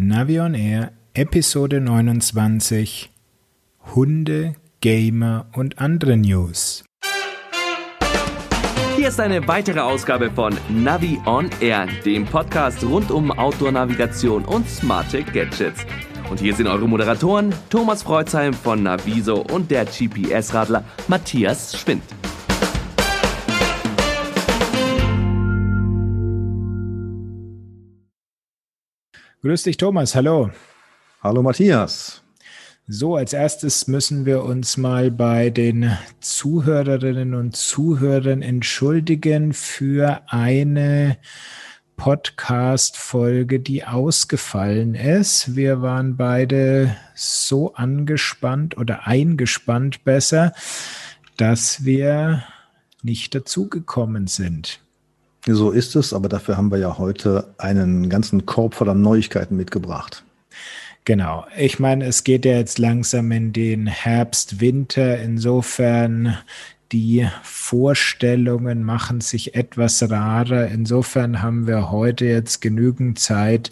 Navion Air Episode 29 Hunde, Gamer und andere News. Hier ist eine weitere Ausgabe von Navi on Air, dem Podcast rund um Outdoor-Navigation und smarte Gadgets. Und hier sind eure Moderatoren Thomas Freuzheim von Naviso und der GPS-Radler Matthias Schwind. Grüß dich, Thomas. Hallo. Hallo, Matthias. So, als erstes müssen wir uns mal bei den Zuhörerinnen und Zuhörern entschuldigen für eine Podcast-Folge, die ausgefallen ist. Wir waren beide so angespannt oder eingespannt besser, dass wir nicht dazugekommen sind. So ist es, aber dafür haben wir ja heute einen ganzen Korb voller Neuigkeiten mitgebracht. Genau. Ich meine, es geht ja jetzt langsam in den Herbst, Winter. Insofern die Vorstellungen machen sich etwas rarer. Insofern haben wir heute jetzt genügend Zeit,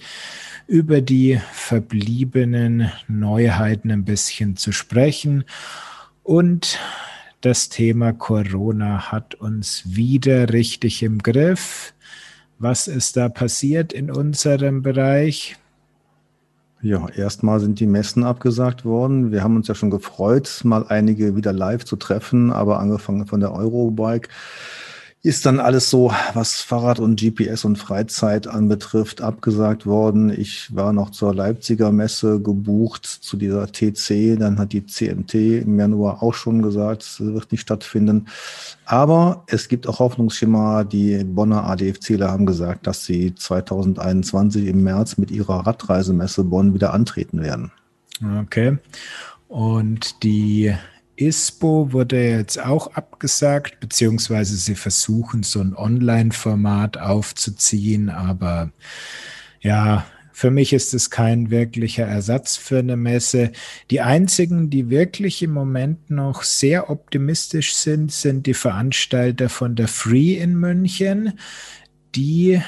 über die verbliebenen Neuheiten ein bisschen zu sprechen. Und das Thema Corona hat uns wieder richtig im Griff. Was ist da passiert in unserem Bereich? Ja, erstmal sind die Messen abgesagt worden. Wir haben uns ja schon gefreut, mal einige wieder live zu treffen, aber angefangen von der Eurobike ist dann alles so, was Fahrrad und GPS und Freizeit anbetrifft, abgesagt worden. Ich war noch zur Leipziger Messe gebucht, zu dieser TC. Dann hat die CMT im Januar auch schon gesagt, es wird nicht stattfinden. Aber es gibt auch Hoffnungsschimmer. Die Bonner ADFCler haben gesagt, dass sie 2021 im März mit ihrer Radreisemesse Bonn wieder antreten werden. Okay. Und die ISPO wurde jetzt auch abgesagt, beziehungsweise sie versuchen so ein Online-Format aufzuziehen, aber ja, für mich ist es kein wirklicher Ersatz für eine Messe. Die einzigen, die wirklich im Moment noch sehr optimistisch sind, sind die Veranstalter von der Free in München. Die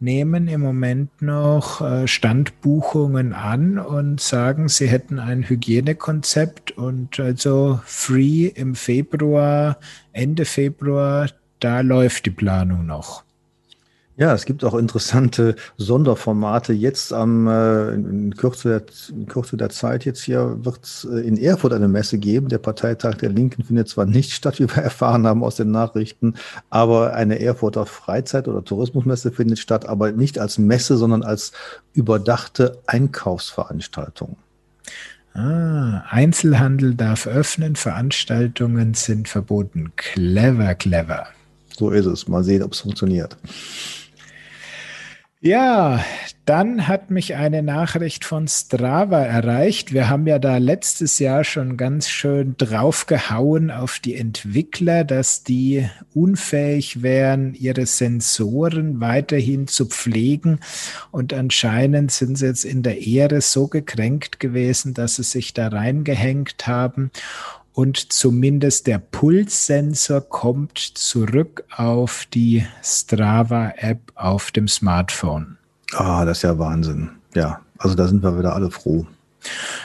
nehmen im Moment noch äh, Standbuchungen an und sagen, sie hätten ein Hygienekonzept und also Free im Februar, Ende Februar, da läuft die Planung noch. Ja, es gibt auch interessante Sonderformate. Jetzt am äh, in, Kürze der, in Kürze der Zeit jetzt hier wird es äh, in Erfurt eine Messe geben. Der Parteitag der Linken findet zwar nicht statt, wie wir erfahren haben aus den Nachrichten, aber eine Erfurter Freizeit- oder Tourismusmesse findet statt, aber nicht als Messe, sondern als überdachte Einkaufsveranstaltung. Ah, Einzelhandel darf öffnen, Veranstaltungen sind verboten. Clever, clever. So ist es. Mal sehen, ob es funktioniert. Ja, dann hat mich eine Nachricht von Strava erreicht. Wir haben ja da letztes Jahr schon ganz schön draufgehauen auf die Entwickler, dass die unfähig wären, ihre Sensoren weiterhin zu pflegen. Und anscheinend sind sie jetzt in der Ehre so gekränkt gewesen, dass sie sich da reingehängt haben und zumindest der Pulssensor kommt zurück auf die Strava-App auf dem Smartphone. Ah, das ist ja Wahnsinn. Ja, also da sind wir wieder alle froh.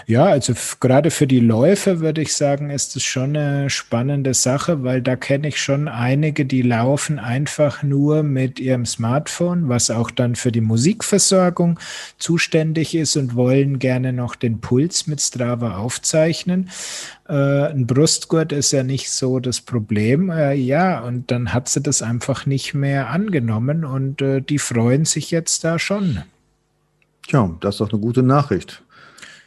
Ja, also gerade für die Läufer würde ich sagen, ist es schon eine spannende Sache, weil da kenne ich schon einige, die laufen einfach nur mit ihrem Smartphone, was auch dann für die Musikversorgung zuständig ist und wollen gerne noch den Puls mit Strava aufzeichnen. Äh, ein Brustgurt ist ja nicht so das Problem. Äh, ja, und dann hat sie das einfach nicht mehr angenommen und äh, die freuen sich jetzt da schon. Tja, das ist doch eine gute Nachricht.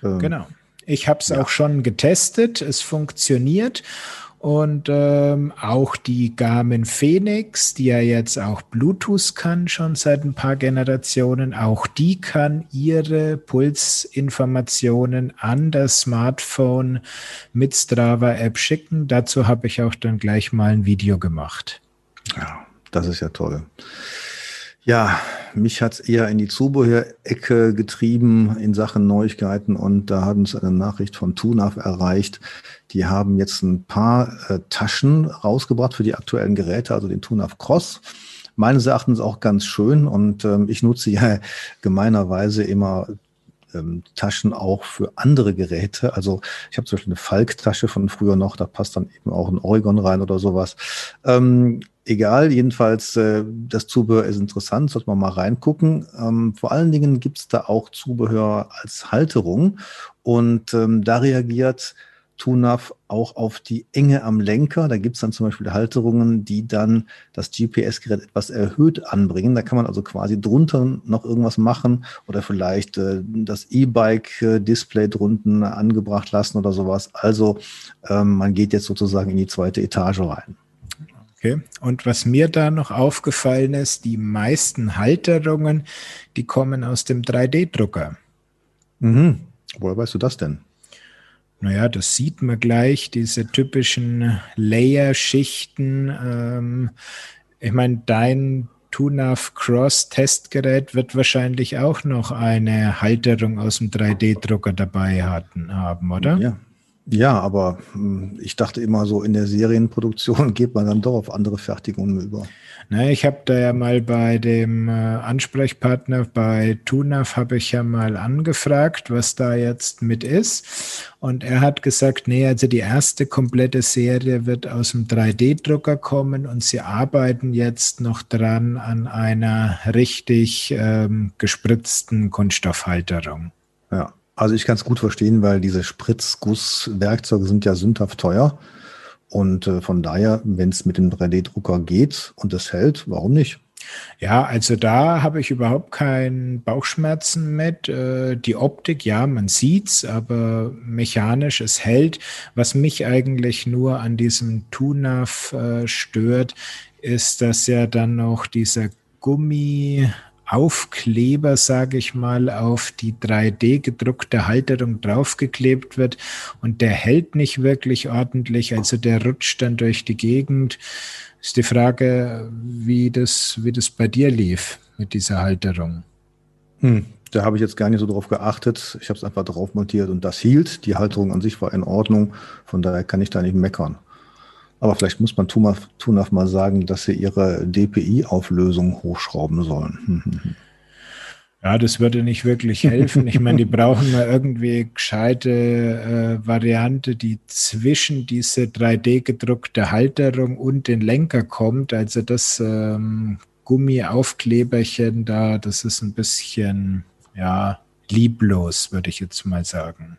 Ähm, genau. Ich habe es ja. auch schon getestet. Es funktioniert. Und ähm, auch die Garmin Phoenix, die ja jetzt auch Bluetooth kann, schon seit ein paar Generationen, auch die kann ihre Pulsinformationen an das Smartphone mit Strava-App schicken. Dazu habe ich auch dann gleich mal ein Video gemacht. Ja, das ist ja toll. Ja, mich hat es eher in die Zubehörecke getrieben in Sachen Neuigkeiten und da hat uns eine Nachricht von Tunaf erreicht. Die haben jetzt ein paar äh, Taschen rausgebracht für die aktuellen Geräte, also den Tunaf Cross. Meines Erachtens auch ganz schön und ähm, ich nutze ja gemeinerweise immer ähm, Taschen auch für andere Geräte. Also ich habe zum Beispiel eine Falk-Tasche von früher noch, da passt dann eben auch ein Oregon rein oder sowas. Ähm, egal, jedenfalls äh, das Zubehör ist interessant, sollte man mal reingucken. Ähm, vor allen Dingen gibt es da auch Zubehör als Halterung und ähm, da reagiert TUNAV auch auf die Enge am Lenker. Da gibt es dann zum Beispiel Halterungen, die dann das GPS-Gerät etwas erhöht anbringen. Da kann man also quasi drunter noch irgendwas machen oder vielleicht äh, das E-Bike-Display drunten angebracht lassen oder sowas. Also ähm, man geht jetzt sozusagen in die zweite Etage rein. Okay. Und was mir da noch aufgefallen ist, die meisten Halterungen, die kommen aus dem 3D-Drucker. Mhm. Woher weißt du das denn? Naja, das sieht man gleich, diese typischen Layer-Schichten. Ähm, ich meine, dein TUNAV Cross Testgerät wird wahrscheinlich auch noch eine Halterung aus dem 3D-Drucker dabei hatten, haben, oder? Ja, ja, aber hm, ich dachte immer so, in der Serienproduktion geht man dann doch auf andere Fertigungen über. Na, ich habe da ja mal bei dem äh, Ansprechpartner bei TUNAF habe ich ja mal angefragt, was da jetzt mit ist. Und er hat gesagt, nee, also die erste komplette Serie wird aus dem 3D-Drucker kommen und sie arbeiten jetzt noch dran an einer richtig ähm, gespritzten Kunststoffhalterung. Ja, also ich kann es gut verstehen, weil diese Spritzgusswerkzeuge sind ja sündhaft teuer. Und äh, von daher, wenn es mit dem 3D-Drucker geht und es hält, warum nicht? Ja, also da habe ich überhaupt keinen Bauchschmerzen mit. Äh, die Optik, ja, man sieht's, aber mechanisch, es hält. Was mich eigentlich nur an diesem TUNAF äh, stört, ist, dass ja dann noch dieser Gummi Aufkleber, sage ich mal, auf die 3D gedruckte Halterung draufgeklebt wird und der hält nicht wirklich ordentlich, also der rutscht dann durch die Gegend. Ist die Frage, wie das, wie das bei dir lief mit dieser Halterung. Hm, da habe ich jetzt gar nicht so drauf geachtet. Ich habe es einfach drauf montiert und das hielt. Die Halterung an sich war in Ordnung. Von daher kann ich da nicht meckern. Aber vielleicht muss man Tunaf mal sagen, dass sie ihre DPI-Auflösung hochschrauben sollen. Ja, das würde nicht wirklich helfen. Ich meine, die brauchen mal irgendwie gescheite äh, Variante, die zwischen diese 3D-gedruckte Halterung und den Lenker kommt. Also das ähm, Gummiaufkleberchen da, das ist ein bisschen, ja, lieblos, würde ich jetzt mal sagen.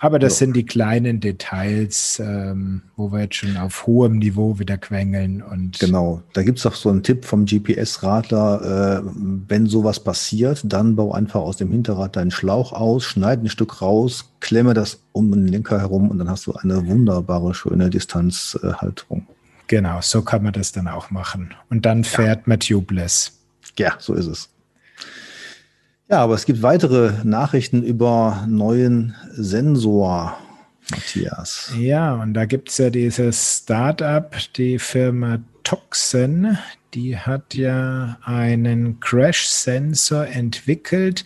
Aber das ja. sind die kleinen Details, ähm, wo wir jetzt schon auf hohem Niveau wieder quengeln. Und genau, da gibt es auch so einen Tipp vom GPS-Radler, äh, wenn sowas passiert, dann bau einfach aus dem Hinterrad deinen Schlauch aus, schneid ein Stück raus, klemme das um den Lenker herum und dann hast du eine wunderbare, schöne Distanzhalterung. Genau, so kann man das dann auch machen. Und dann fährt ja. man tubeless. Ja, so ist es. Ja, aber es gibt weitere Nachrichten über neuen Sensor, Matthias. Ja, und da gibt es ja dieses Startup, die Firma Toxen, die hat ja einen Crash-Sensor entwickelt,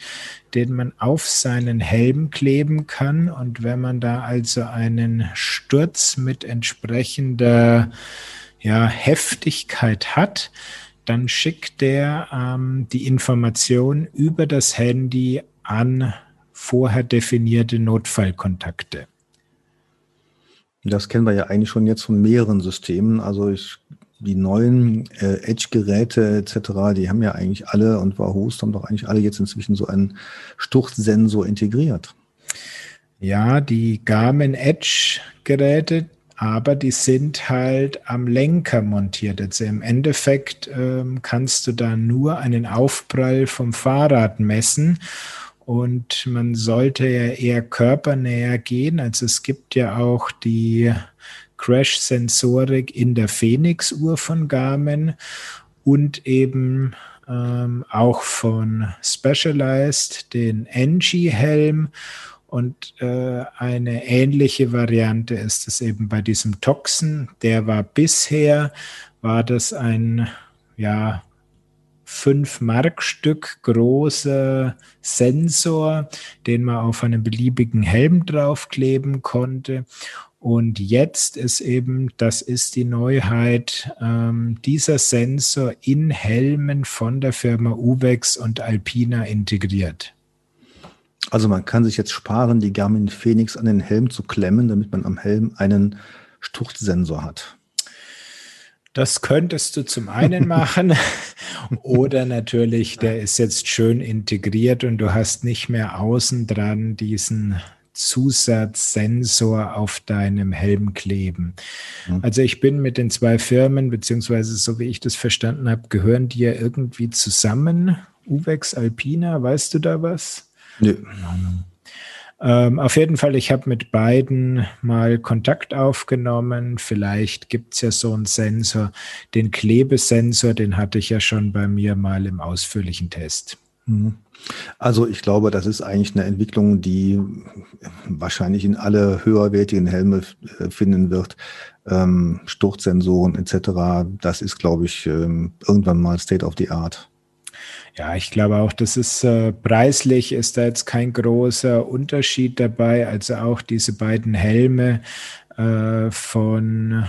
den man auf seinen Helm kleben kann. Und wenn man da also einen Sturz mit entsprechender ja, Heftigkeit hat, dann schickt der ähm, die Information über das Handy an vorher definierte Notfallkontakte. Das kennen wir ja eigentlich schon jetzt von mehreren Systemen. Also ich, die neuen äh, Edge-Geräte etc., die haben ja eigentlich alle und Wahoo's haben doch eigentlich alle jetzt inzwischen so einen Sturzsensor integriert. Ja, die Garmin Edge-Geräte, aber die sind halt am Lenker montiert. Also im Endeffekt ähm, kannst du da nur einen Aufprall vom Fahrrad messen und man sollte ja eher körpernäher gehen. Also es gibt ja auch die Crash-Sensorik in der Phoenix-Uhr von Garmin und eben ähm, auch von Specialized den NG-Helm und äh, eine ähnliche Variante ist es eben bei diesem Toxen. Der war bisher, war das ein, ja, fünf Markstück großer Sensor, den man auf einen beliebigen Helm draufkleben konnte. Und jetzt ist eben, das ist die Neuheit, ähm, dieser Sensor in Helmen von der Firma Uvex und Alpina integriert. Also man kann sich jetzt sparen, die Garmin Phoenix an den Helm zu klemmen, damit man am Helm einen Sturzsensor hat. Das könntest du zum einen machen oder natürlich, der ist jetzt schön integriert und du hast nicht mehr außen dran diesen Zusatzsensor auf deinem Helm kleben. Mhm. Also ich bin mit den zwei Firmen, beziehungsweise so wie ich das verstanden habe, gehören die ja irgendwie zusammen. Uvex Alpina, weißt du da was? Nö. Ähm, auf jeden Fall, ich habe mit beiden mal Kontakt aufgenommen. Vielleicht gibt es ja so einen Sensor. Den Klebesensor, den hatte ich ja schon bei mir mal im ausführlichen Test. Mhm. Also ich glaube, das ist eigentlich eine Entwicklung, die wahrscheinlich in alle höherwertigen Helme äh, finden wird. Ähm, Sturzsensoren etc. Das ist, glaube ich, ähm, irgendwann mal State of the Art. Ja, ich glaube auch, das ist äh, preislich ist da jetzt kein großer Unterschied dabei. Also auch diese beiden Helme äh, von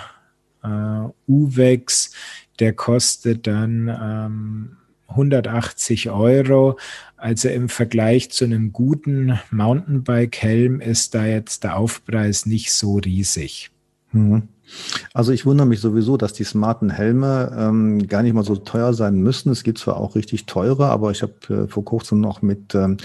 äh, Uvex, der kostet dann ähm, 180 Euro. Also im Vergleich zu einem guten Mountainbike-Helm ist da jetzt der Aufpreis nicht so riesig. Mhm. Also ich wundere mich sowieso, dass die smarten Helme ähm, gar nicht mal so teuer sein müssen. Es gibt zwar auch richtig teure, aber ich habe äh, vor kurzem noch mit ähm,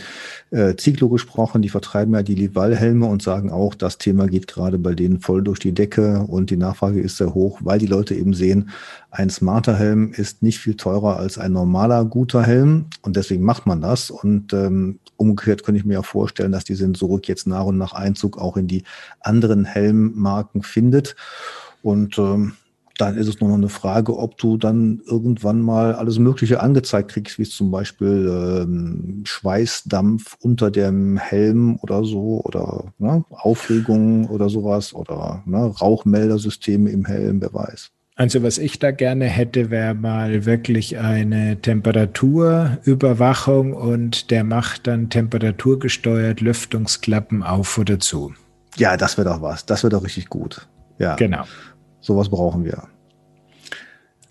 äh, Ziglo gesprochen, die vertreiben ja die Lival-Helme und sagen auch, das Thema geht gerade bei denen voll durch die Decke und die Nachfrage ist sehr hoch, weil die Leute eben sehen, ein smarter Helm ist nicht viel teurer als ein normaler guter Helm und deswegen macht man das. Und ähm, umgekehrt könnte ich mir ja vorstellen, dass die Sensorik jetzt nach und nach Einzug auch in die anderen Helmmarken findet. Und ähm, dann ist es nur noch eine Frage, ob du dann irgendwann mal alles Mögliche angezeigt kriegst, wie zum Beispiel ähm, Schweißdampf unter dem Helm oder so oder ne, Aufregung oder sowas oder ne, Rauchmeldersysteme im Helm, wer weiß. Also was ich da gerne hätte, wäre mal wirklich eine Temperaturüberwachung und der macht dann temperaturgesteuert Lüftungsklappen auf oder zu. Ja, das wäre doch was. Das wäre doch richtig gut. Ja. Genau. Sowas brauchen wir.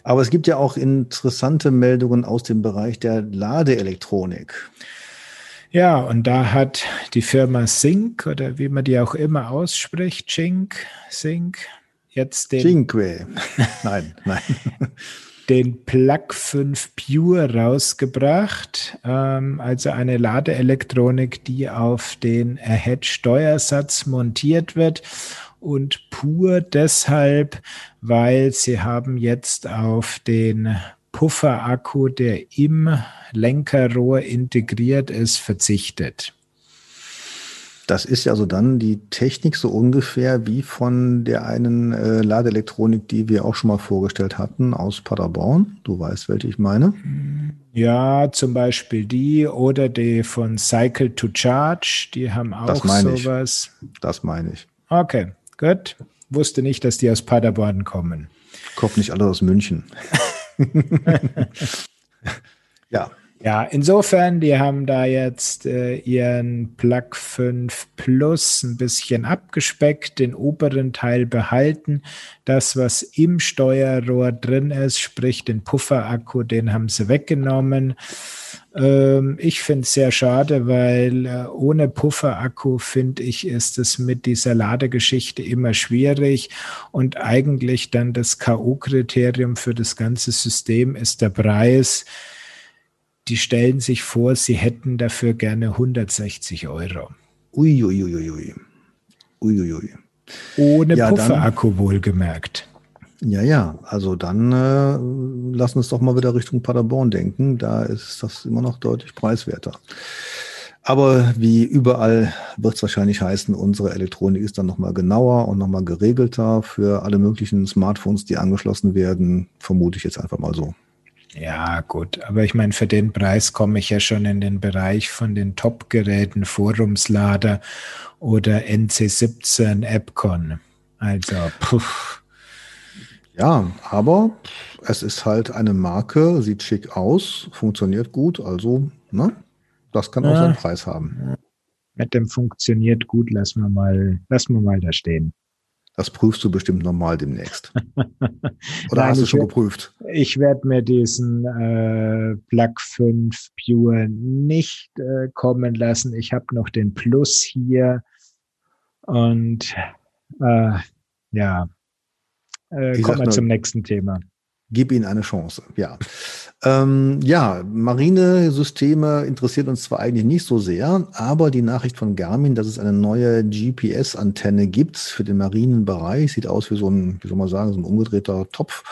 Aber es gibt ja auch interessante Meldungen aus dem Bereich der Ladeelektronik. Ja, und da hat die Firma Sync oder wie man die auch immer ausspricht, Sync, Sync, jetzt den. Cinque. Nein, nein. den Plug 5 Pure rausgebracht, ähm, also eine Ladeelektronik, die auf den Ahead-Steuersatz montiert wird und pur deshalb, weil sie haben jetzt auf den Pufferakku, der im Lenkerrohr integriert ist, verzichtet. Das ist ja also dann die Technik so ungefähr wie von der einen äh, Ladeelektronik, die wir auch schon mal vorgestellt hatten aus Paderborn. Du weißt, welche ich meine. Ja, zum Beispiel die oder die von Cycle to Charge, die haben auch das meine sowas. Ich. Das meine ich. Okay, gut. Wusste nicht, dass die aus Paderborn kommen. Kommt nicht alle aus München. ja, ja, insofern, die haben da jetzt äh, ihren Plug 5 Plus ein bisschen abgespeckt, den oberen Teil behalten. Das, was im Steuerrohr drin ist, sprich den Pufferakku, den haben sie weggenommen. Ähm, ich finde es sehr schade, weil äh, ohne Pufferakku, finde ich, ist es mit dieser Ladegeschichte immer schwierig. Und eigentlich dann das K.O.-Kriterium für das ganze System ist der Preis die stellen sich vor, sie hätten dafür gerne 160 Euro. Uiuiuiui. Uiuiui. Ohne ja, Pufferakku wohlgemerkt. Ja, ja, also dann äh, lass uns doch mal wieder Richtung Paderborn denken. Da ist das immer noch deutlich preiswerter. Aber wie überall wird es wahrscheinlich heißen, unsere Elektronik ist dann nochmal genauer und nochmal geregelter für alle möglichen Smartphones, die angeschlossen werden. Vermute ich jetzt einfach mal so. Ja, gut, aber ich meine, für den Preis komme ich ja schon in den Bereich von den Top-Geräten, Forumslader oder NC17 Appcon. Also, puh. Ja, aber es ist halt eine Marke, sieht schick aus, funktioniert gut, also, ne? Das kann auch ja. seinen Preis haben. Mit dem funktioniert gut, lassen wir mal, lassen wir mal da stehen. Das prüfst du bestimmt nochmal demnächst. Oder Nein, hast du schon geprüft? Ich werde mir diesen äh, Plug 5 Pure nicht äh, kommen lassen. Ich habe noch den Plus hier. Und äh, ja, äh, kommen wir zum nächsten Thema. Gib ihnen eine Chance, ja. Ähm, ja, Marinesysteme interessiert uns zwar eigentlich nicht so sehr, aber die Nachricht von Garmin, dass es eine neue GPS-Antenne gibt für den Marinenbereich, sieht aus wie so ein, wie soll man sagen, so ein umgedrehter Topf.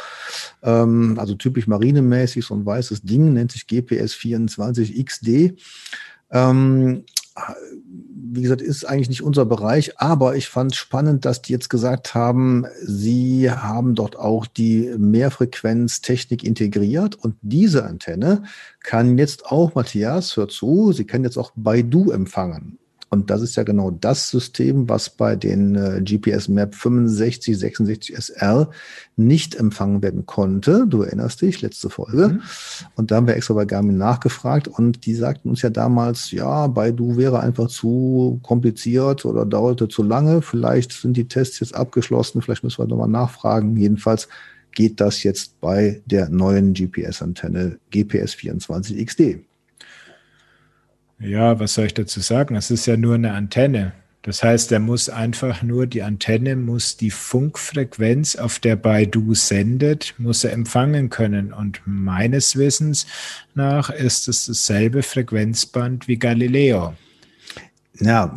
Ähm, also typisch marinemäßig, so ein weißes Ding, nennt sich GPS 24 XD. Ähm, wie gesagt, ist eigentlich nicht unser Bereich, aber ich fand spannend, dass die jetzt gesagt haben, sie haben dort auch die Mehrfrequenztechnik integriert und diese Antenne kann jetzt auch, Matthias, hör zu, sie kann jetzt auch Baidu empfangen. Und das ist ja genau das System, was bei den äh, GPS Map 65, 66 SR nicht empfangen werden konnte. Du erinnerst dich, letzte Folge. Mhm. Und da haben wir extra bei Garmin nachgefragt und die sagten uns ja damals, ja, Baidu wäre einfach zu kompliziert oder dauerte zu lange. Vielleicht sind die Tests jetzt abgeschlossen, vielleicht müssen wir nochmal nachfragen. Jedenfalls geht das jetzt bei der neuen GPS-Antenne GPS 24 XD. Ja, was soll ich dazu sagen? Es ist ja nur eine Antenne. Das heißt, er muss einfach nur, die Antenne muss die Funkfrequenz, auf der Baidu sendet, muss er empfangen können. Und meines Wissens nach ist es dasselbe Frequenzband wie Galileo. Ja,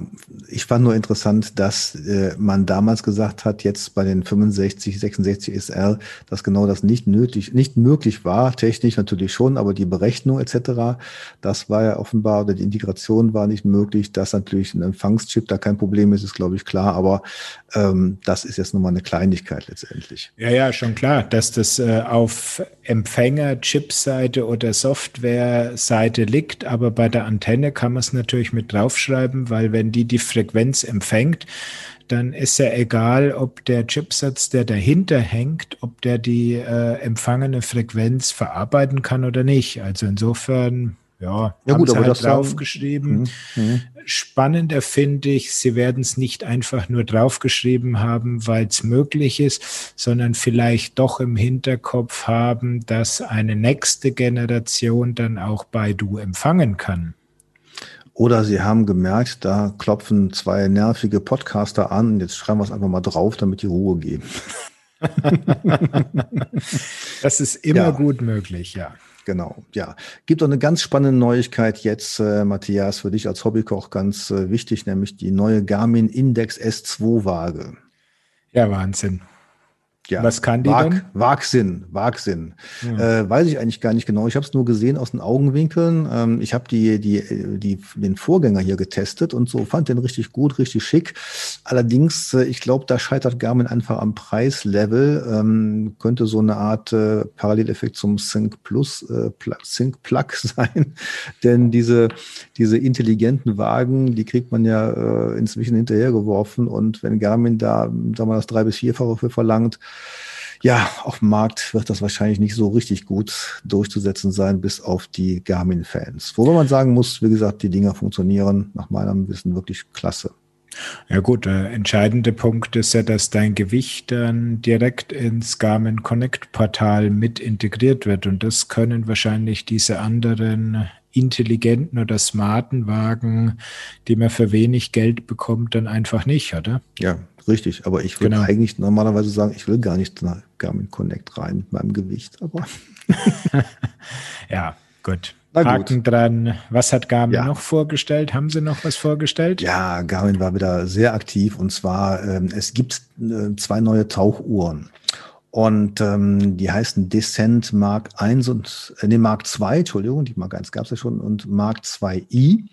ich fand nur interessant, dass äh, man damals gesagt hat, jetzt bei den 65, 66 SR, dass genau das nicht nötig, nicht möglich war, technisch natürlich schon, aber die Berechnung etc., das war ja offenbar, oder die Integration war nicht möglich, dass natürlich ein Empfangschip da kein Problem ist, ist glaube ich klar, aber ähm, das ist jetzt nochmal eine Kleinigkeit letztendlich. Ja, ja, schon klar, dass das äh, auf Empfänger-Chipseite oder Software-Seite liegt, aber bei der Antenne kann man es natürlich mit draufschreiben, weil wenn die die Frequenz empfängt, dann ist ja egal, ob der Chipsatz, der dahinter hängt, ob der die äh, empfangene Frequenz verarbeiten kann oder nicht. Also insofern, ja, ja gut, aber halt das draufgeschrieben. Mh, mh. Spannender finde ich, sie werden es nicht einfach nur draufgeschrieben haben, weil es möglich ist, sondern vielleicht doch im Hinterkopf haben, dass eine nächste Generation dann auch Baidu empfangen kann. Oder sie haben gemerkt, da klopfen zwei nervige Podcaster an. Jetzt schreiben wir es einfach mal drauf, damit die Ruhe geben. das ist immer ja. gut möglich, ja. Genau, ja. Gibt auch eine ganz spannende Neuigkeit jetzt, äh, Matthias, für dich als Hobbykoch ganz äh, wichtig, nämlich die neue Garmin Index S2 Waage. Ja, Wahnsinn. Ja, Was kann die Wag, denn? Wagsinn, Wagsinn. Ja. Äh, weiß ich eigentlich gar nicht genau. Ich habe es nur gesehen aus den Augenwinkeln. Ähm, ich habe die, die, die, den Vorgänger hier getestet und so fand den richtig gut, richtig schick. Allerdings, äh, ich glaube, da scheitert Garmin einfach am Preislevel. Ähm, könnte so eine Art äh, Paralleleffekt zum Sync Plus, äh, Sync Plug sein. Denn diese, diese intelligenten Wagen, die kriegt man ja äh, inzwischen hinterhergeworfen. Und wenn Garmin da, sagen wir mal, das drei- bis vierfache für verlangt, ja, auf dem Markt wird das wahrscheinlich nicht so richtig gut durchzusetzen sein, bis auf die Garmin-Fans. Wobei man sagen muss, wie gesagt, die Dinger funktionieren nach meinem Wissen wirklich klasse. Ja gut, der entscheidende Punkt ist ja, dass dein Gewicht dann direkt ins Garmin Connect Portal mit integriert wird und das können wahrscheinlich diese anderen intelligenten oder smarten Wagen, die man für wenig Geld bekommt, dann einfach nicht, oder? Ja, richtig. Aber ich würde genau. eigentlich normalerweise sagen, ich will gar nicht nach Garmin Connect rein mit meinem Gewicht, aber. ja, gut. Haken dran. Was hat Garmin ja. noch vorgestellt? Haben Sie noch was vorgestellt? Ja, Garmin war wieder sehr aktiv und zwar, ähm, es gibt äh, zwei neue Tauchuhren. Und ähm, die heißen Descent Mark 1 und äh, nee, Mark 2, Entschuldigung, die Mark 1 gab es ja schon, und Mark 2i.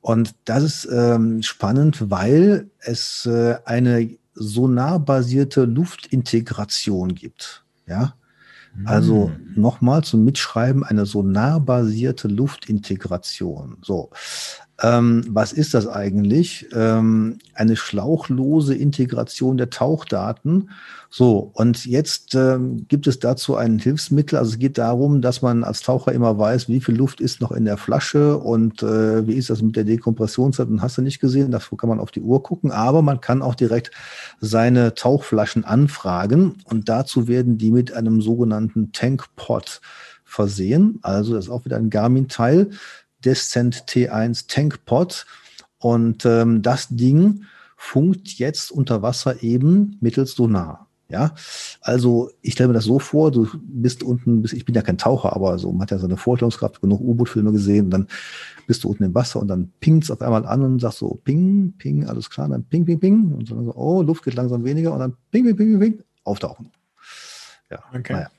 Und das ist ähm, spannend, weil es äh, eine sonarbasierte Luftintegration gibt. Ja. Also hm. nochmal zum Mitschreiben eine sonarbasierte Luftintegration. So. Ähm, was ist das eigentlich? Ähm, eine schlauchlose Integration der Tauchdaten. So, und jetzt ähm, gibt es dazu ein Hilfsmittel. Also es geht darum, dass man als Taucher immer weiß, wie viel Luft ist noch in der Flasche und äh, wie ist das mit der Dekompressionszeit. Und hast du nicht gesehen, dafür kann man auf die Uhr gucken, aber man kann auch direkt seine Tauchflaschen anfragen und dazu werden die mit einem sogenannten Tankpot versehen. Also das ist auch wieder ein Garmin-Teil. Descent T1 Tankpot. Und ähm, das Ding funkt jetzt unter Wasser eben mittels Sonar. Ja, also ich stelle mir das so vor, du bist unten, ich bin ja kein Taucher, aber so, man hat ja seine Vorstellungskraft, genug U-Boot-Filme gesehen, und dann bist du unten im Wasser und dann pingt's auf einmal an und sagst so, ping, ping, alles klar, dann ping, ping, ping, und dann so, oh, Luft geht langsam weniger und dann ping, ping, ping, ping, ping auftauchen. Ja, okay. Naja.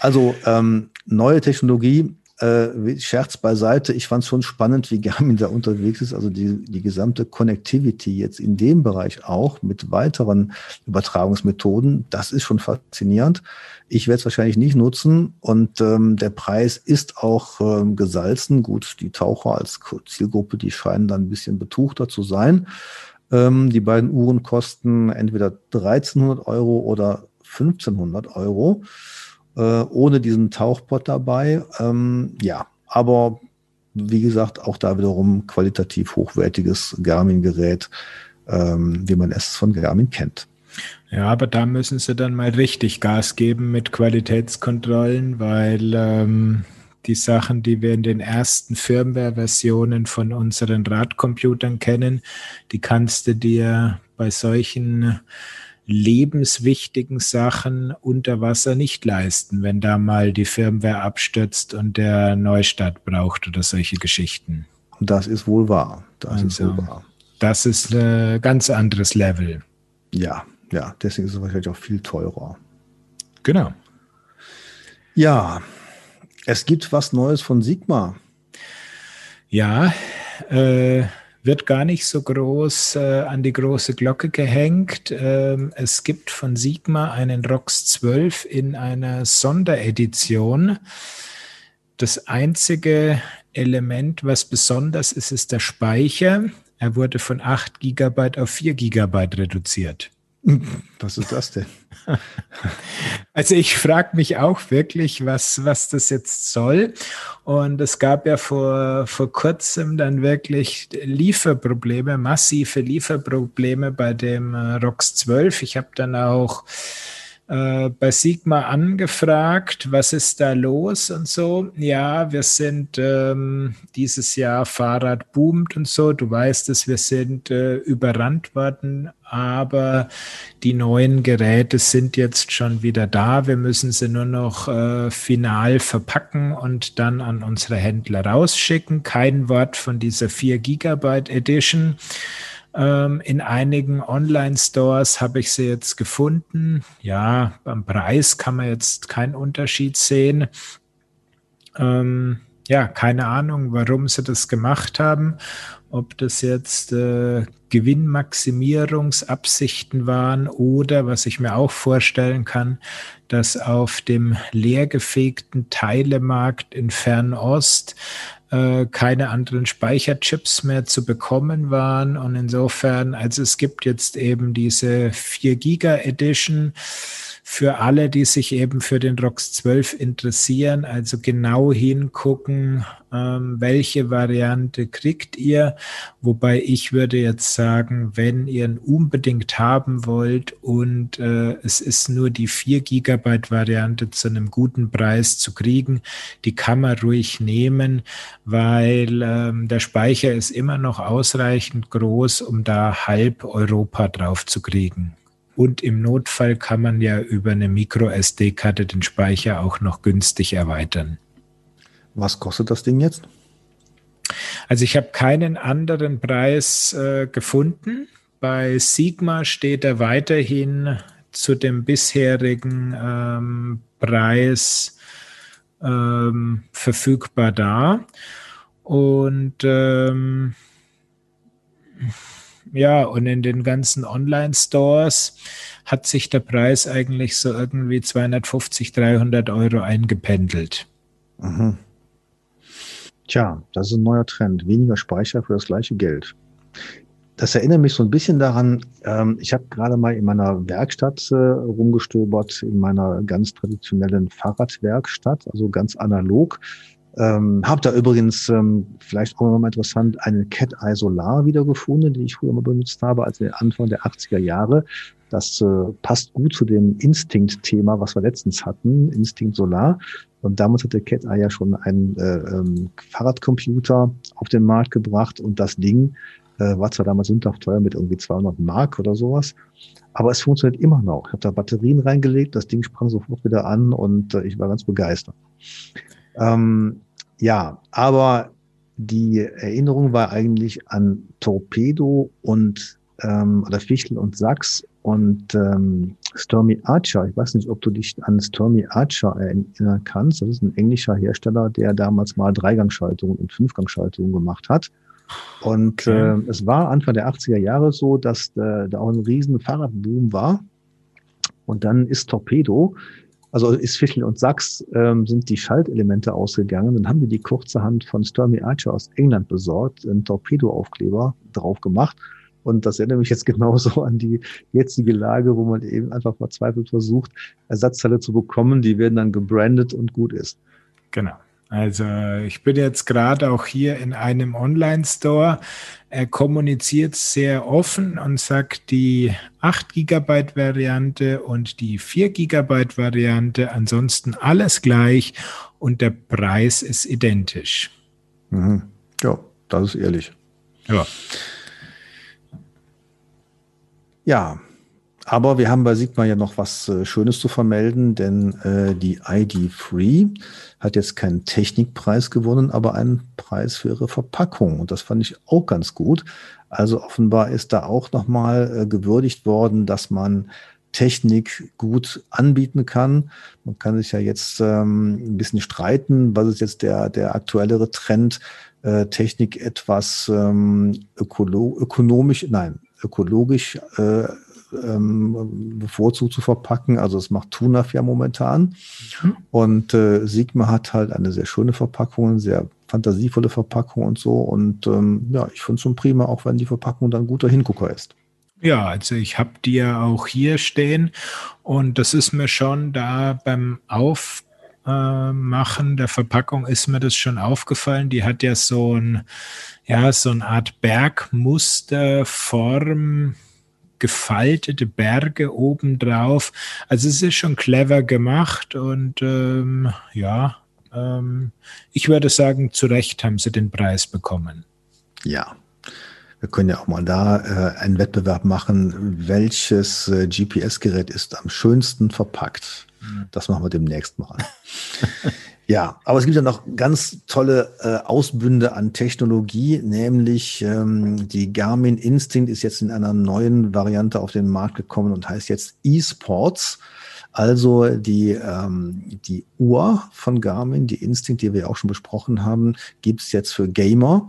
Also ähm, neue Technologie, äh, Scherz beiseite, ich fand es schon spannend, wie Garmin da unterwegs ist. Also die, die gesamte Connectivity jetzt in dem Bereich auch mit weiteren Übertragungsmethoden, das ist schon faszinierend. Ich werde es wahrscheinlich nicht nutzen und ähm, der Preis ist auch ähm, gesalzen. Gut, die Taucher als Zielgruppe, die scheinen dann ein bisschen betuchter zu sein. Ähm, die beiden Uhren kosten entweder 1300 Euro oder 1500 Euro äh, ohne diesen Tauchpot dabei. Ähm, ja, aber wie gesagt, auch da wiederum qualitativ hochwertiges Garmin-Gerät, ähm, wie man es von Garmin kennt. Ja, aber da müssen sie dann mal richtig Gas geben mit Qualitätskontrollen, weil ähm, die Sachen, die wir in den ersten Firmware-Versionen von unseren Radcomputern kennen, die kannst du dir bei solchen lebenswichtigen Sachen unter Wasser nicht leisten, wenn da mal die Firmware abstürzt und der Neustart braucht oder solche Geschichten. Das ist wohl wahr. Das also, ist wohl wahr. Das ist ein ganz anderes Level. Ja, ja, deswegen ist es wahrscheinlich auch viel teurer. Genau. Ja, es gibt was Neues von Sigma. Ja, äh, wird gar nicht so groß äh, an die große Glocke gehängt. Ähm, es gibt von Sigma einen ROX 12 in einer Sonderedition. Das einzige Element, was besonders ist, ist der Speicher. Er wurde von 8 GB auf 4 GB reduziert. Was ist das denn? Also ich frage mich auch wirklich, was, was das jetzt soll. Und es gab ja vor, vor kurzem dann wirklich Lieferprobleme, massive Lieferprobleme bei dem äh, ROX 12. Ich habe dann auch äh, bei Sigma angefragt, was ist da los und so. Ja, wir sind ähm, dieses Jahr Fahrrad boomt und so. Du weißt es, wir sind äh, überrannt worden, aber die neuen Geräte sind jetzt schon wieder da. Wir müssen sie nur noch äh, final verpacken und dann an unsere Händler rausschicken. Kein Wort von dieser 4 Gigabyte Edition. Ähm, in einigen Online-Stores habe ich sie jetzt gefunden. Ja, beim Preis kann man jetzt keinen Unterschied sehen. Ähm, ja, keine Ahnung, warum sie das gemacht haben. Ob das jetzt äh, Gewinnmaximierungsabsichten waren oder, was ich mir auch vorstellen kann, dass auf dem leergefegten Teilemarkt in Fernost äh, keine anderen Speicherchips mehr zu bekommen waren. Und insofern, also es gibt jetzt eben diese 4 Giga Edition für alle, die sich eben für den ROX 12 interessieren, also genau hingucken, ähm, welche Variante kriegt ihr. Wobei ich würde jetzt sagen, wenn ihr ihn unbedingt haben wollt und äh, es ist nur die 4 Gigabyte Variante zu einem guten Preis zu kriegen, die kann man ruhig nehmen, weil ähm, der Speicher ist immer noch ausreichend groß, um da halb Europa drauf zu kriegen. Und im Notfall kann man ja über eine Micro-SD-Karte den Speicher auch noch günstig erweitern. Was kostet das Ding jetzt? Also ich habe keinen anderen Preis äh, gefunden. Bei Sigma steht er weiterhin zu dem bisherigen ähm, Preis ähm, verfügbar da. Und ähm, ja, und in den ganzen Online-Stores hat sich der Preis eigentlich so irgendwie 250, 300 Euro eingependelt. Mhm. Tja, das ist ein neuer Trend. Weniger Speicher für das gleiche Geld. Das erinnert mich so ein bisschen daran, ähm, ich habe gerade mal in meiner Werkstatt äh, rumgestöbert, in meiner ganz traditionellen Fahrradwerkstatt, also ganz analog. Ähm, habe da übrigens, ähm, vielleicht auch mal interessant, eine Cat Eye Solar wiedergefunden, die ich früher mal benutzt habe, als Anfang der 80er Jahre. Das äh, passt gut zu dem Instinct-Thema, was wir letztens hatten, Instinct Solar. Und damals hatte Cat Eye ja schon einen äh, ähm, Fahrradcomputer auf den Markt gebracht und das Ding äh, war zwar damals sündhaft teuer mit irgendwie 200 Mark oder sowas, aber es funktioniert immer noch. Ich habe da Batterien reingelegt, das Ding sprang sofort wieder an und äh, ich war ganz begeistert. Ähm, ja, aber die Erinnerung war eigentlich an Torpedo und ähm, oder Fichtel und Sachs und ähm, Stormy Archer. Ich weiß nicht, ob du dich an Stormy Archer erinnern kannst. Das ist ein englischer Hersteller, der damals mal Dreigangschaltungen und Fünfgangschaltungen gemacht hat. Und okay. äh, es war Anfang der 80er Jahre so, dass äh, da auch ein riesen Fahrradboom war. Und dann ist Torpedo, also ist Fischl und Sachs, ähm, sind die Schaltelemente ausgegangen. Dann haben wir die kurzerhand von Stormy Archer aus England besorgt, einen Torpedo-Aufkleber drauf gemacht. Und das erinnert mich jetzt genauso an die jetzige Lage, wo man eben einfach verzweifelt versucht, Ersatzteile zu bekommen. Die werden dann gebrandet und gut ist. Genau. Also ich bin jetzt gerade auch hier in einem Online-Store. Er kommuniziert sehr offen und sagt die 8 GB Variante und die 4 GB Variante, ansonsten alles gleich und der Preis ist identisch. Mhm. Ja, das ist ehrlich. Ja. Ja, aber wir haben bei Sigma ja noch was äh, Schönes zu vermelden, denn äh, die ID3 hat jetzt keinen Technikpreis gewonnen, aber einen Preis für ihre Verpackung. Und das fand ich auch ganz gut. Also offenbar ist da auch nochmal äh, gewürdigt worden, dass man Technik gut anbieten kann. Man kann sich ja jetzt ähm, ein bisschen streiten, was ist jetzt der, der aktuellere Trend, äh, Technik etwas ähm, ökolo ökonomisch, nein, ökologisch äh, ähm, bevorzugt zu verpacken. Also es macht Tunaf ja momentan. Mhm. Und äh, Sigma hat halt eine sehr schöne Verpackung, sehr fantasievolle Verpackung und so. Und ähm, ja, ich finde es schon prima, auch wenn die Verpackung dann guter Hingucker ist. Ja, also ich habe die ja auch hier stehen und das ist mir schon da beim Aufmachen der Verpackung ist mir das schon aufgefallen. Die hat ja so ein, ja, so eine Art Bergmusterform gefaltete Berge obendrauf. Also es ist schon clever gemacht und ähm, ja, ähm, ich würde sagen, zu Recht haben sie den Preis bekommen. Ja. Wir können ja auch mal da äh, einen Wettbewerb machen, welches äh, GPS-Gerät ist am schönsten verpackt. Mhm. Das machen wir demnächst mal. Ja, aber es gibt ja noch ganz tolle äh, Ausbünde an Technologie, nämlich ähm, die Garmin Instinct ist jetzt in einer neuen Variante auf den Markt gekommen und heißt jetzt eSports. Also die, ähm, die Uhr von Garmin, die Instinct, die wir auch schon besprochen haben, gibt's jetzt für Gamer.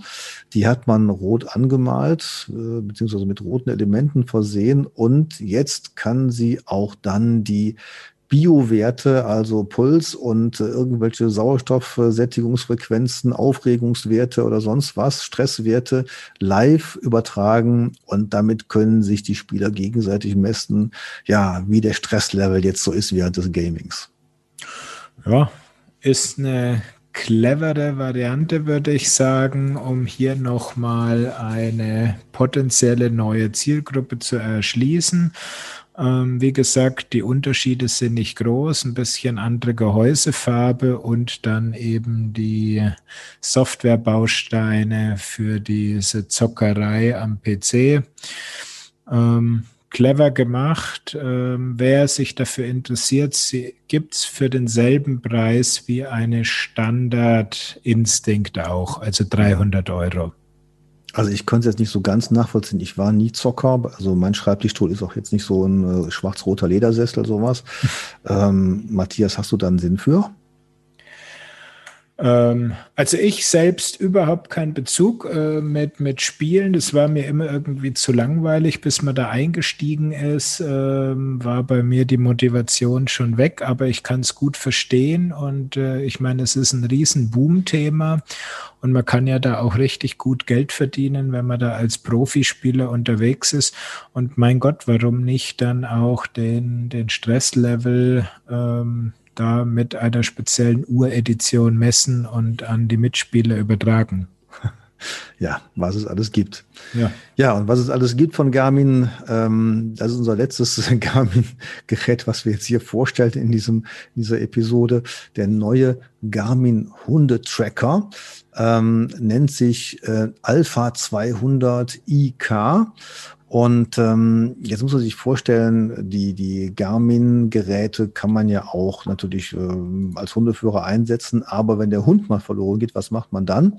Die hat man rot angemalt, äh, beziehungsweise mit roten Elementen versehen. Und jetzt kann sie auch dann die Biowerte, also Puls und äh, irgendwelche Sauerstoffsättigungsfrequenzen, Aufregungswerte oder sonst was, Stresswerte live übertragen und damit können sich die Spieler gegenseitig messen, ja, wie der Stresslevel jetzt so ist während des Gamings. Ja, ist eine clevere Variante, würde ich sagen, um hier nochmal eine potenzielle neue Zielgruppe zu erschließen. Ähm, wie gesagt, die Unterschiede sind nicht groß, ein bisschen andere Gehäusefarbe und dann eben die Softwarebausteine für diese Zockerei am PC. Ähm, clever gemacht. Ähm, wer sich dafür interessiert, gibt es für denselben Preis wie eine Standard Instinct auch, also 300 Euro. Also ich konnte es jetzt nicht so ganz nachvollziehen. Ich war nie Zocker. Also mein Schreibtischstuhl ist auch jetzt nicht so ein äh, schwarz-roter Ledersessel, sowas. ähm, Matthias, hast du da einen Sinn für? Ähm, also ich selbst überhaupt keinen Bezug äh, mit, mit Spielen. Das war mir immer irgendwie zu langweilig, bis man da eingestiegen ist. Ähm, war bei mir die Motivation schon weg, aber ich kann es gut verstehen. Und äh, ich meine, es ist ein riesen Boom-Thema. Und man kann ja da auch richtig gut Geld verdienen, wenn man da als Profispieler unterwegs ist. Und mein Gott, warum nicht dann auch den, den Stresslevel ähm, da mit einer speziellen Uredition messen und an die Mitspieler übertragen. Ja, was es alles gibt. Ja, ja und was es alles gibt von Garmin, ähm, das ist unser letztes Garmin-Gerät, was wir jetzt hier vorstellen in, diesem, in dieser Episode. Der neue Garmin Hundetracker ähm, nennt sich äh, Alpha 200 IK und ähm, jetzt muss man sich vorstellen, die, die Garmin-Geräte kann man ja auch natürlich äh, als Hundeführer einsetzen, aber wenn der Hund mal verloren geht, was macht man dann?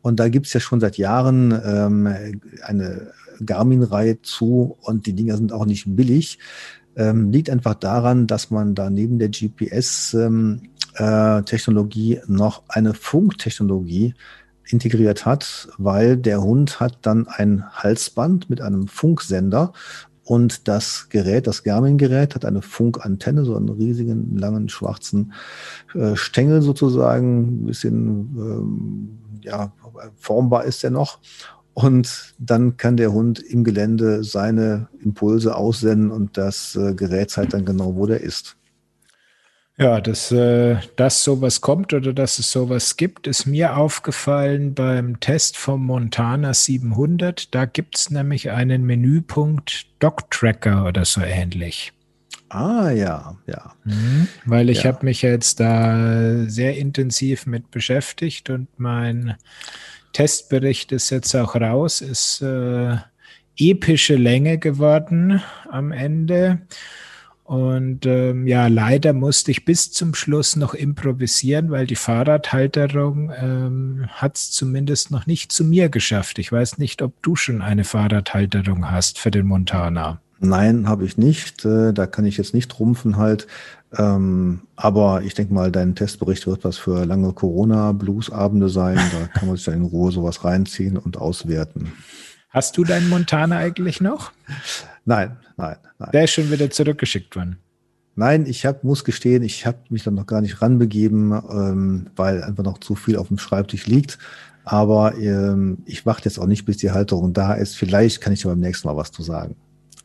Und da gibt's ja schon seit Jahren ähm, eine Garmin-Reihe zu und die Dinger sind auch nicht billig. Ähm, liegt einfach daran, dass man da neben der GPS-Technologie ähm, äh, noch eine Funktechnologie integriert hat, weil der Hund hat dann ein Halsband mit einem Funksender und das Gerät, das Garmin-Gerät, hat eine Funkantenne, so einen riesigen, langen, schwarzen äh, Stängel sozusagen, ein bisschen ähm, ja, formbar ist er noch. Und dann kann der Hund im Gelände seine Impulse aussenden und das äh, Gerät zeigt dann genau, wo der ist. Ja, dass, äh, dass sowas kommt oder dass es sowas gibt, ist mir aufgefallen beim Test vom Montana 700. Da gibt es nämlich einen Menüpunkt Dog Tracker oder so ähnlich. Ah ja, ja. Mhm, weil ich ja. habe mich jetzt da sehr intensiv mit beschäftigt und mein Testbericht ist jetzt auch raus, ist äh, epische Länge geworden am Ende. Und ähm, ja, leider musste ich bis zum Schluss noch improvisieren, weil die Fahrradhalterung ähm, hat es zumindest noch nicht zu mir geschafft. Ich weiß nicht, ob du schon eine Fahrradhalterung hast für den Montana. Nein, habe ich nicht. Äh, da kann ich jetzt nicht rumpfen halt. Ähm, aber ich denke mal, dein Testbericht wird was für lange Corona-Blues-Abende sein. Da kann man sich dann in Ruhe sowas reinziehen und auswerten. Hast du deinen Montana eigentlich noch? Nein, nein, nein. Der ist schon wieder zurückgeschickt worden. Nein, ich hab, muss gestehen, ich habe mich dann noch gar nicht ranbegeben, ähm, weil einfach noch zu viel auf dem Schreibtisch liegt. Aber ähm, ich warte jetzt auch nicht, bis die Halterung da ist. Vielleicht kann ich dir beim nächsten Mal was zu sagen.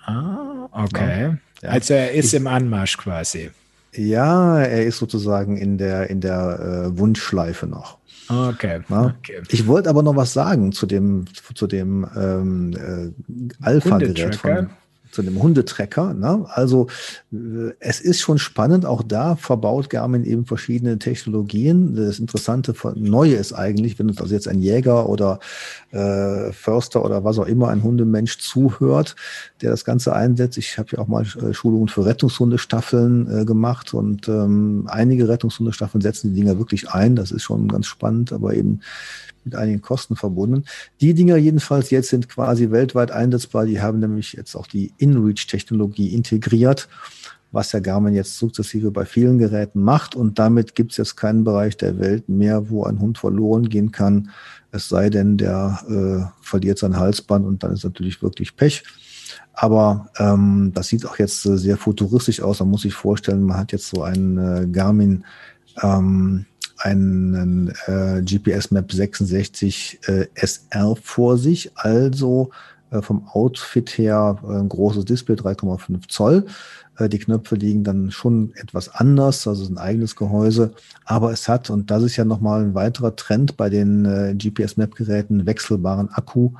Ah, okay. Ja. Also er ist ich, im Anmarsch quasi. Ja, er ist sozusagen in der, in der äh, Wunschschleife noch. Okay. okay. Ich wollte aber noch was sagen zu dem, zu dem ähm, äh, Alpha-Gerät von, zu dem Hundetrecker. Ne? Also äh, es ist schon spannend, auch da verbaut Garmin eben verschiedene Technologien. Das Interessante Neue ist eigentlich, wenn uns also jetzt ein Jäger oder äh, Förster oder was auch immer, ein Hundemensch zuhört, der das Ganze einsetzt. Ich habe ja auch mal äh, Schulungen für Rettungshundestaffeln äh, gemacht und ähm, einige Rettungshundestaffeln setzen die Dinger wirklich ein. Das ist schon ganz spannend, aber eben mit einigen Kosten verbunden. Die Dinger jedenfalls jetzt sind quasi weltweit einsetzbar. Die haben nämlich jetzt auch die InReach-Technologie integriert, was der Garmin jetzt sukzessive bei vielen Geräten macht. Und damit gibt es jetzt keinen Bereich der Welt mehr, wo ein Hund verloren gehen kann. Es sei denn, der äh, verliert sein Halsband und dann ist natürlich wirklich Pech. Aber ähm, das sieht auch jetzt äh, sehr futuristisch aus. Man muss sich vorstellen, man hat jetzt so einen äh, Garmin ähm, einen äh, GPS Map 66 äh, SR vor sich, also äh, vom Outfit her äh, ein großes Display, 3,5 Zoll. Äh, die Knöpfe liegen dann schon etwas anders, also ein eigenes Gehäuse, aber es hat, und das ist ja nochmal ein weiterer Trend bei den äh, GPS Map Geräten, wechselbaren Akku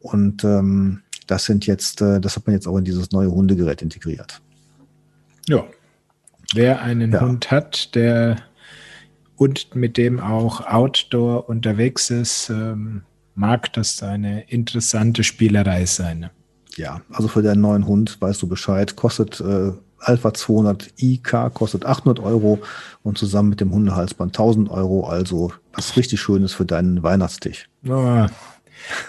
und ähm, das sind jetzt, das hat man jetzt auch in dieses neue Hundegerät integriert. Ja. Wer einen ja. Hund hat, der und mit dem auch Outdoor unterwegs ist, ähm, mag das eine interessante Spielerei sein. Ja, also für deinen neuen Hund weißt du Bescheid, kostet äh, Alpha 200 IK, kostet 800 Euro und zusammen mit dem Hundehalsband 1000 Euro, also was richtig Schönes für deinen Weihnachtstisch. Oh.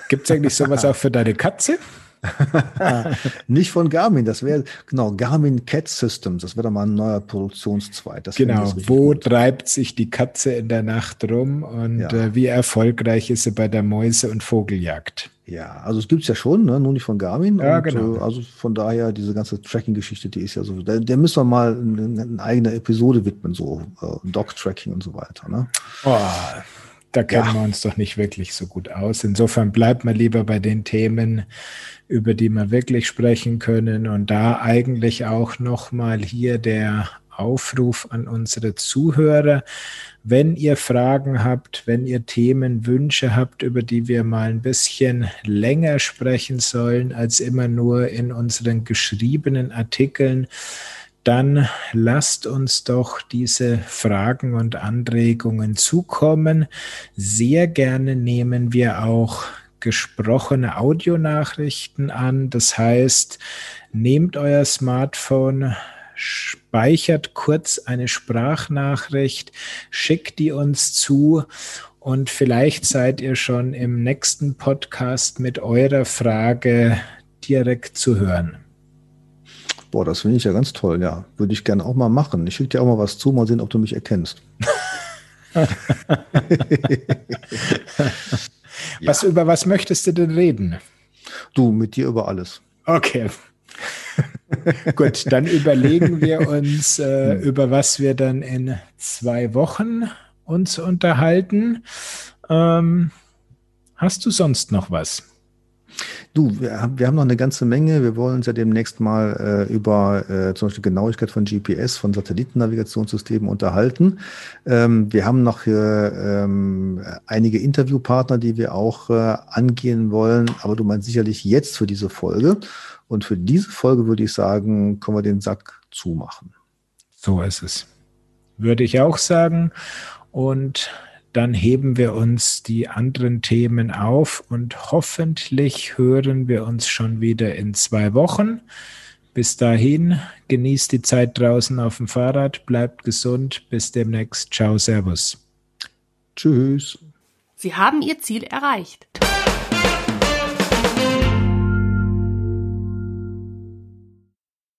Gibt es eigentlich sowas auch für deine Katze? Nicht von Garmin, das wäre, genau, Garmin Cat Systems, das wäre doch mal ein neuer Produktionszweig. Das genau, wo gut. treibt sich die Katze in der Nacht rum und ja. äh, wie erfolgreich ist sie bei der Mäuse- und Vogeljagd? Ja, also es gibt es ja schon, ne? nur nicht von Garmin. Ja, und, genau. Äh, also von daher, diese ganze Tracking-Geschichte, die ist ja so, der, der müssen wir mal eine, eine eigene Episode widmen, so äh, Dog-Tracking und so weiter. Ne? Oh, da kennen ja. wir uns doch nicht wirklich so gut aus. Insofern bleibt man lieber bei den Themen, über die wir wirklich sprechen können. Und da eigentlich auch nochmal hier der Aufruf an unsere Zuhörer. Wenn ihr Fragen habt, wenn ihr Themenwünsche habt, über die wir mal ein bisschen länger sprechen sollen als immer nur in unseren geschriebenen Artikeln, dann lasst uns doch diese Fragen und Anregungen zukommen. Sehr gerne nehmen wir auch gesprochene Audionachrichten an. Das heißt, nehmt euer Smartphone, speichert kurz eine Sprachnachricht, schickt die uns zu und vielleicht seid ihr schon im nächsten Podcast mit eurer Frage direkt zu hören. Boah, das finde ich ja ganz toll, ja. Würde ich gerne auch mal machen. Ich schicke dir auch mal was zu, mal sehen, ob du mich erkennst. was, ja. Über was möchtest du denn reden? Du, mit dir über alles. Okay. Gut, dann überlegen wir uns, äh, hm. über was wir dann in zwei Wochen uns unterhalten. Ähm, hast du sonst noch was? Du, wir, wir, haben noch eine ganze Menge. Wir wollen uns ja demnächst mal äh, über äh, zum Beispiel Genauigkeit von GPS, von Satellitennavigationssystemen unterhalten. Ähm, wir haben noch äh, ähm, einige Interviewpartner, die wir auch äh, angehen wollen. Aber du meinst sicherlich jetzt für diese Folge. Und für diese Folge würde ich sagen, können wir den Sack zumachen. So ist es. Würde ich auch sagen. Und dann heben wir uns die anderen Themen auf und hoffentlich hören wir uns schon wieder in zwei Wochen. Bis dahin, genießt die Zeit draußen auf dem Fahrrad, bleibt gesund, bis demnächst. Ciao, Servus. Tschüss. Sie haben Ihr Ziel erreicht.